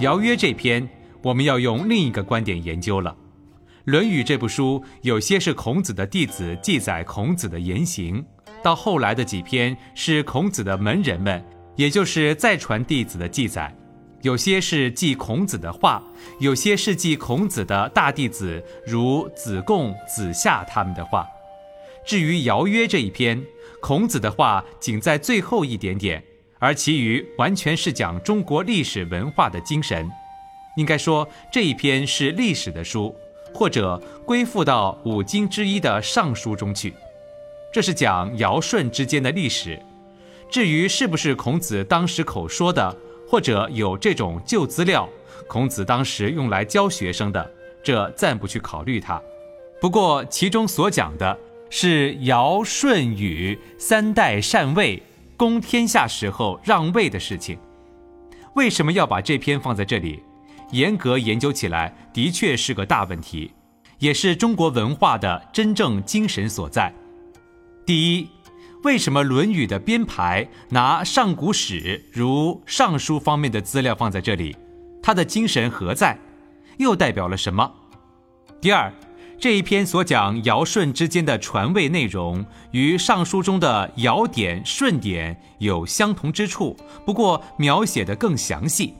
尧曰这篇，我们要用另一个观点研究了。《论语》这部书有些是孔子的弟子记载孔子的言行，到后来的几篇是孔子的门人们，也就是再传弟子的记载；有些是记孔子的话，有些是记孔子的大弟子如子贡、子夏他们的话。至于《尧曰》这一篇，孔子的话仅在最后一点点。而其余完全是讲中国历史文化的精神，应该说这一篇是历史的书，或者归附到五经之一的《尚书》中去。这是讲尧舜之间的历史。至于是不是孔子当时口说的，或者有这种旧资料，孔子当时用来教学生的，这暂不去考虑它。不过其中所讲的是尧舜禹三代禅位。公天下时候让位的事情，为什么要把这篇放在这里？严格研究起来，的确是个大问题，也是中国文化的真正精神所在。第一，为什么《论语》的编排拿上古史如《尚书》方面的资料放在这里？它的精神何在？又代表了什么？第二。这一篇所讲尧舜之间的传位内容，与《尚书》中的尧典、舜典有相同之处，不过描写的更详细。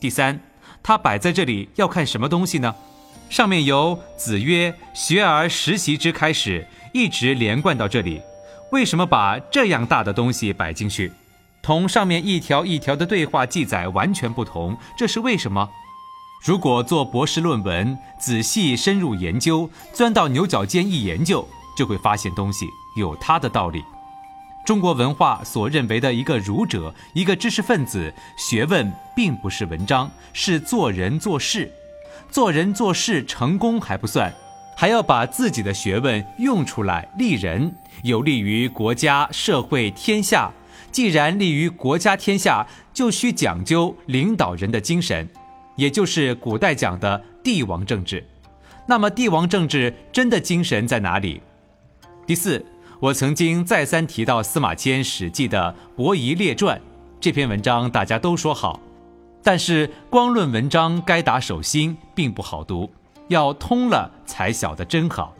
第三，它摆在这里要看什么东西呢？上面由“子曰：学而时习之”开始，一直连贯到这里，为什么把这样大的东西摆进去？同上面一条一条的对话记载完全不同，这是为什么？如果做博士论文，仔细深入研究，钻到牛角尖一研究，就会发现东西有它的道理。中国文化所认为的一个儒者，一个知识分子，学问并不是文章，是做人做事。做人做事成功还不算，还要把自己的学问用出来，利人，有利于国家、社会、天下。既然利于国家天下，就需讲究领导人的精神。也就是古代讲的帝王政治，那么帝王政治真的精神在哪里？第四，我曾经再三提到司马迁《史记》的《伯夷列传》这篇文章，大家都说好，但是光论文章该打手心并不好读，要通了才晓得真好。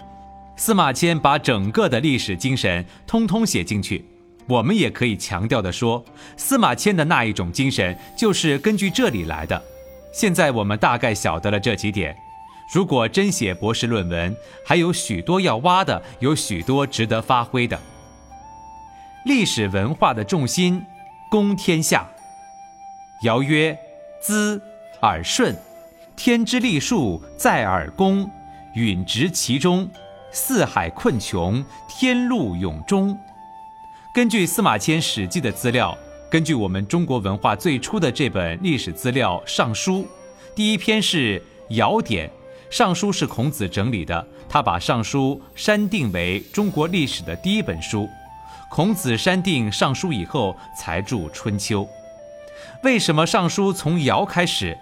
司马迁把整个的历史精神通通写进去，我们也可以强调的说，司马迁的那一种精神就是根据这里来的。现在我们大概晓得了这几点。如果真写博士论文，还有许多要挖的，有许多值得发挥的。历史文化的重心，公天下。尧曰：“兹尔顺，天之利数在尔公，允直其中，四海困穷，天路永终。”根据司马迁《史记》的资料。根据我们中国文化最初的这本历史资料《尚书》，第一篇是《尧典》，《尚书》是孔子整理的，他把《尚书》删定为中国历史的第一本书。孔子删定《尚书》以后，才著《春秋》。为什么《尚书》从尧开始？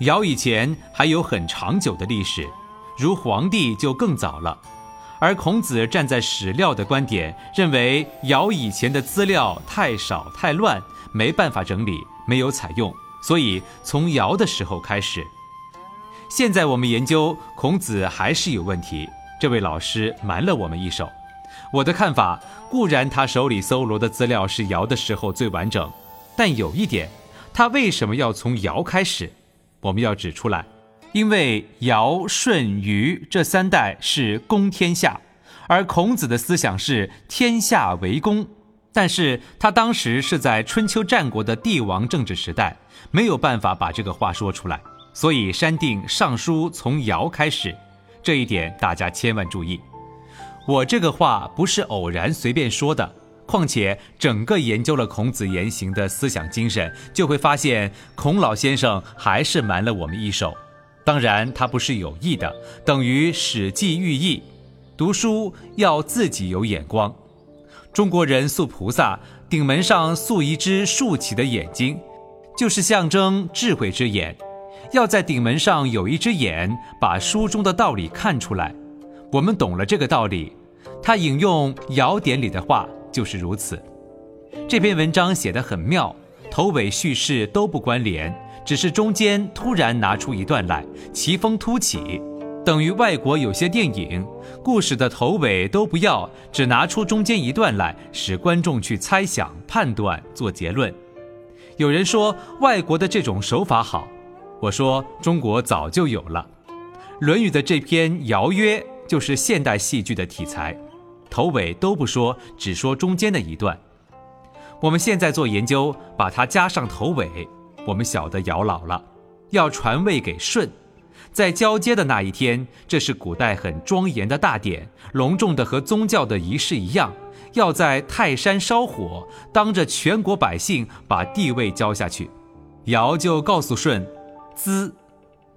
尧以前还有很长久的历史，如黄帝就更早了。而孔子站在史料的观点，认为尧以前的资料太少太乱，没办法整理，没有采用，所以从尧的时候开始。现在我们研究孔子还是有问题，这位老师瞒了我们一手。我的看法固然他手里搜罗的资料是尧的时候最完整，但有一点，他为什么要从尧开始？我们要指出来。因为尧舜禹这三代是公天下，而孔子的思想是天下为公，但是他当时是在春秋战国的帝王政治时代，没有办法把这个话说出来，所以删定《尚书》从尧开始，这一点大家千万注意。我这个话不是偶然随便说的，况且整个研究了孔子言行的思想精神，就会发现孔老先生还是瞒了我们一手。当然，他不是有意的，等于《史记》寓意：读书要自己有眼光。中国人塑菩萨顶门上塑一只竖起的眼睛，就是象征智慧之眼。要在顶门上有一只眼，把书中的道理看出来。我们懂了这个道理。他引用《尧典》里的话，就是如此。这篇文章写得很妙，头尾叙事都不关联，只是中间突然拿出一段来，奇峰突起，等于外国有些电影，故事的头尾都不要，只拿出中间一段来，使观众去猜想、判断、做结论。有人说外国的这种手法好。我说中国早就有了，《论语》的这篇《尧曰》就是现代戏剧的题材，头尾都不说，只说中间的一段。我们现在做研究，把它加上头尾，我们晓得尧老了，要传位给舜，在交接的那一天，这是古代很庄严的大典，隆重的和宗教的仪式一样，要在泰山烧火，当着全国百姓把地位交下去。尧就告诉舜。资，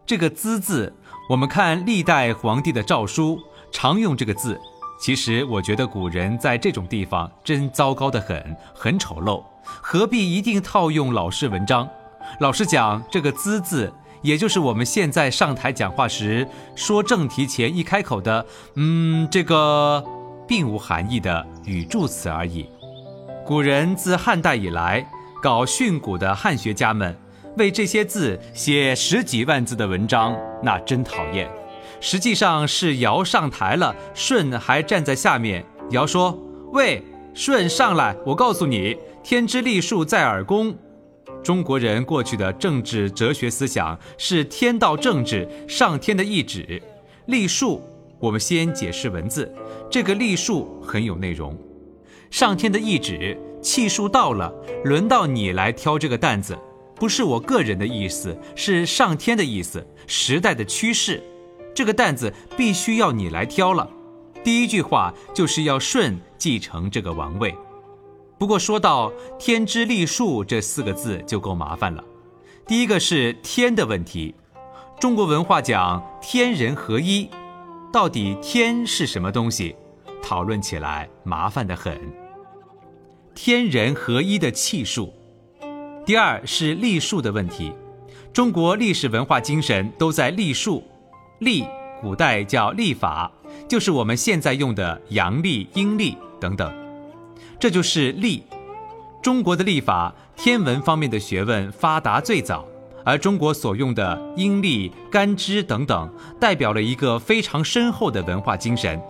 这个“资”字，我们看历代皇帝的诏书常用这个字。其实我觉得古人在这种地方真糟糕的很，很丑陋。何必一定套用老式文章？老实讲，这个“滋”字，也就是我们现在上台讲话时说正题前一开口的“嗯”，这个并无含义的语助词而已。古人自汉代以来，搞训诂的汉学家们。为这些字写十几万字的文章，那真讨厌。实际上是尧上台了，舜还站在下面。尧说：“喂，舜上来，我告诉你，天之立数在耳躬。”中国人过去的政治哲学思想是天道政治，上天的意志。立数，我们先解释文字，这个立数很有内容。上天的意志，气数到了，轮到你来挑这个担子。不是我个人的意思，是上天的意思，时代的趋势，这个担子必须要你来挑了。第一句话就是要舜继承这个王位。不过说到“天之立数”这四个字就够麻烦了。第一个是天的问题，中国文化讲天人合一，到底天是什么东西？讨论起来麻烦的很。天人合一的气数。第二是历数的问题，中国历史文化精神都在历数，历古代叫历法，就是我们现在用的阳历、阴历等等，这就是历。中国的历法，天文方面的学问发达最早，而中国所用的阴历、干支等等，代表了一个非常深厚的文化精神。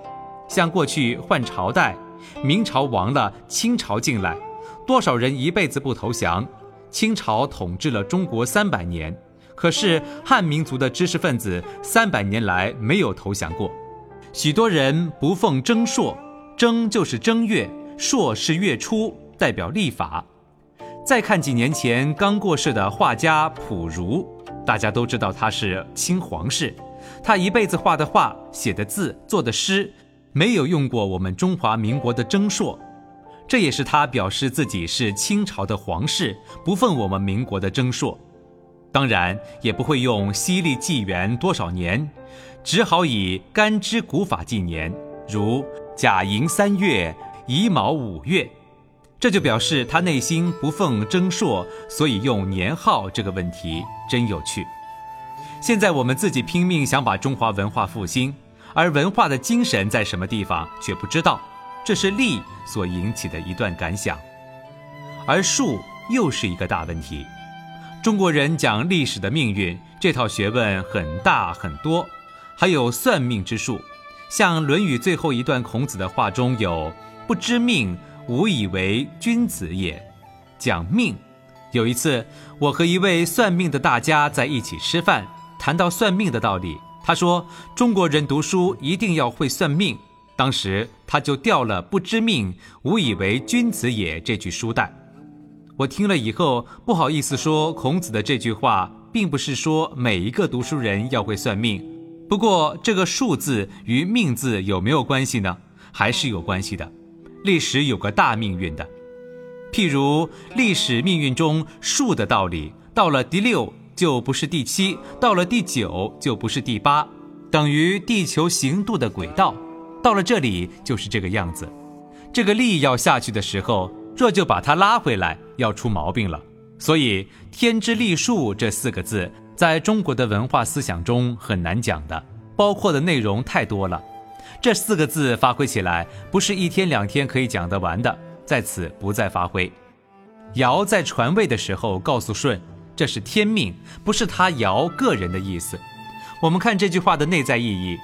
像过去换朝代，明朝亡了，清朝进来，多少人一辈子不投降。清朝统治了中国三百年，可是汉民族的知识分子三百年来没有投降过。许多人不奉正朔，正就是正月，朔是月初，代表历法。再看几年前刚过世的画家溥儒，大家都知道他是清皇室，他一辈子画的画、写的字、做的诗，没有用过我们中华民国的征朔。这也是他表示自己是清朝的皇室，不奉我们民国的征朔，当然也不会用西历纪元多少年，只好以干支古法纪年，如甲寅三月、乙卯五月，这就表示他内心不奉征朔，所以用年号这个问题真有趣。现在我们自己拼命想把中华文化复兴，而文化的精神在什么地方却不知道。这是历所引起的一段感想，而数又是一个大问题。中国人讲历史的命运，这套学问很大很多，还有算命之术。像《论语》最后一段孔子的话中有“不知命，无以为君子也”，讲命。有一次，我和一位算命的大家在一起吃饭，谈到算命的道理，他说：“中国人读书一定要会算命。”当时他就掉了“不知命，无以为君子也”这句书带。我听了以后不好意思说，孔子的这句话并不是说每一个读书人要会算命。不过这个“数”字与“命”字有没有关系呢？还是有关系的。历史有个大命运的。譬如历史命运中数的道理，到了第六就不是第七，到了第九就不是第八，等于地球行度的轨道，到了这里就是这个样子。这个力要下去的时候，若就把它拉回来，要出毛病了。所以“天之历数”这四个字，在中国的文化思想中很难讲的，包括的内容太多了。这四个字发挥起来，不是一天两天可以讲得完的。在此不再发挥。尧在传位的时候告诉舜，这是天命，不是他尧个人的意思。我们看这句话的内在意义：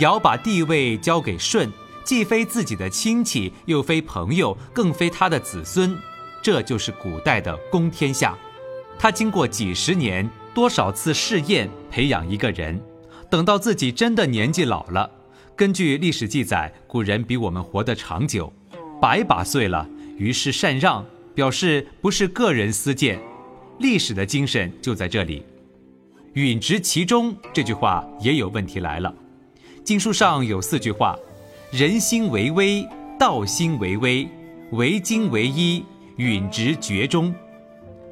尧把地位交给舜，既非自己的亲戚，又非朋友，更非他的子孙，这就是古代的公天下。他经过几十年、多少次试验培养一个人，等到自己真的年纪老了，根据历史记载，古人比我们活得长久。百把岁了，于是禅让，表示不是个人私见，历史的精神就在这里。允执其中这句话也有问题来了。经书上有四句话：人心为微，道心为微，为精为一，允执绝中。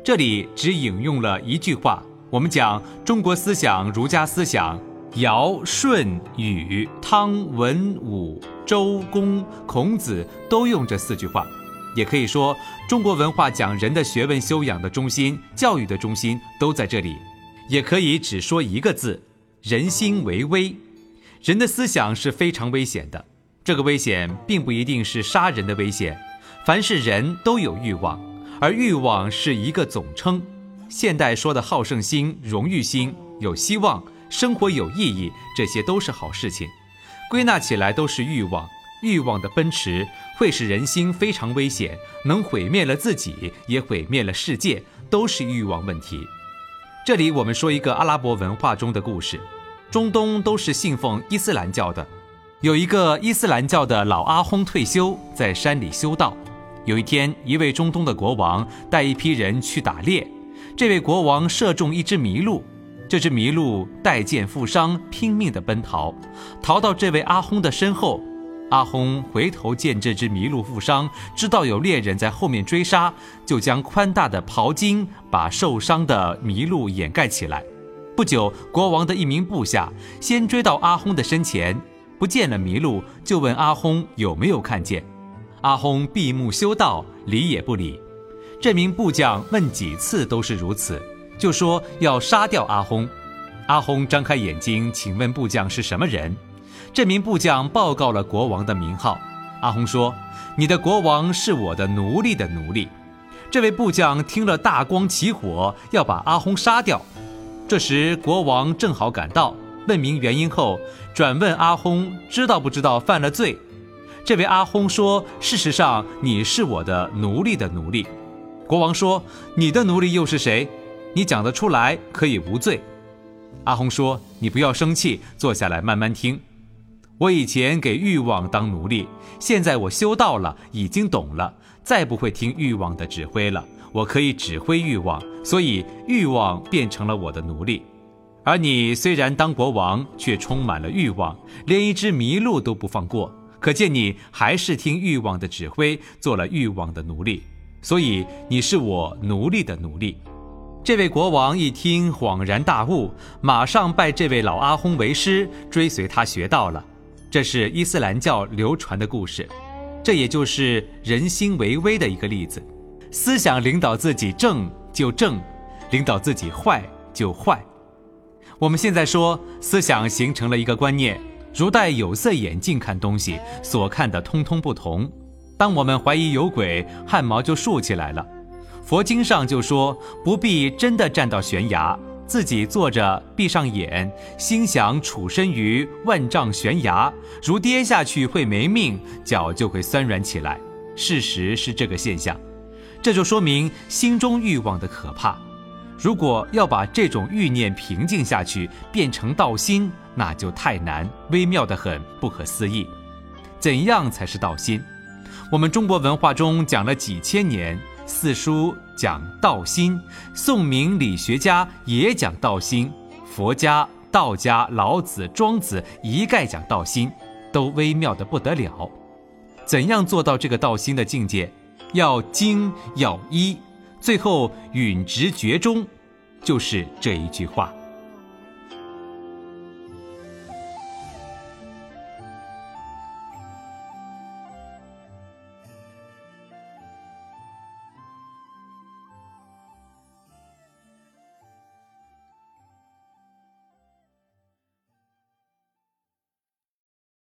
这里只引用了一句话。我们讲中国思想，儒家思想。尧、舜、禹、汤、文、武、周、公、孔子都用这四句话，也可以说中国文化讲人的学问修养的中心、教育的中心都在这里。也可以只说一个字：人心为危。人的思想是非常危险的，这个危险并不一定是杀人的危险。凡是人都有欲望，而欲望是一个总称。现代说的好胜心、荣誉心、有希望。生活有意义，这些都是好事情。归纳起来都是欲望，欲望的奔驰会使人心非常危险，能毁灭了自己，也毁灭了世界，都是欲望问题。这里我们说一个阿拉伯文化中的故事。中东都是信奉伊斯兰教的，有一个伊斯兰教的老阿訇退休，在山里修道。有一天，一位中东的国王带一批人去打猎，这位国王射中一只麋鹿。这只麋鹿带剑负伤，拼命地奔逃，逃到这位阿訇的身后。阿訇回头见这只麋鹿负伤，知道有猎人在后面追杀，就将宽大的袍襟把受伤的麋鹿掩盖起来。不久，国王的一名部下先追到阿訇的身前，不见了麋鹿，就问阿訇有没有看见。阿訇闭目修道，理也不理。这名部将问几次都是如此。就说要杀掉阿轰，阿轰张开眼睛，请问部将是什么人？这名部将报告了国王的名号。阿轰说：“你的国王是我的奴隶的奴隶。”这位部将听了，大光起火，要把阿轰杀掉。这时国王正好赶到，问明原因后，转问阿轰知道不知道犯了罪。这位阿轰说：“事实上，你是我的奴隶的奴隶。”国王说：“你的奴隶又是谁？”你讲得出来，可以无罪。阿红说：“你不要生气，坐下来慢慢听。我以前给欲望当奴隶，现在我修道了，已经懂了，再不会听欲望的指挥了。我可以指挥欲望，所以欲望变成了我的奴隶。而你虽然当国王，却充满了欲望，连一只麋鹿都不放过。可见你还是听欲望的指挥，做了欲望的奴隶。所以你是我奴隶的奴隶。”这位国王一听，恍然大悟，马上拜这位老阿訇为师，追随他学道了。这是伊斯兰教流传的故事，这也就是人心为微的一个例子。思想领导自己正就正，领导自己坏就坏。我们现在说，思想形成了一个观念，如戴有色眼镜看东西，所看的通通不同。当我们怀疑有鬼，汗毛就竖起来了。佛经上就说，不必真的站到悬崖，自己坐着，闭上眼，心想处身于万丈悬崖，如跌下去会没命，脚就会酸软起来。事实是这个现象，这就说明心中欲望的可怕。如果要把这种欲念平静下去，变成道心，那就太难，微妙的很，不可思议。怎样才是道心？我们中国文化中讲了几千年。四书讲道心，宋明理学家也讲道心，佛家、道家、老子、庄子一概讲道心，都微妙的不得了。怎样做到这个道心的境界？要精要一，最后允直觉中，就是这一句话。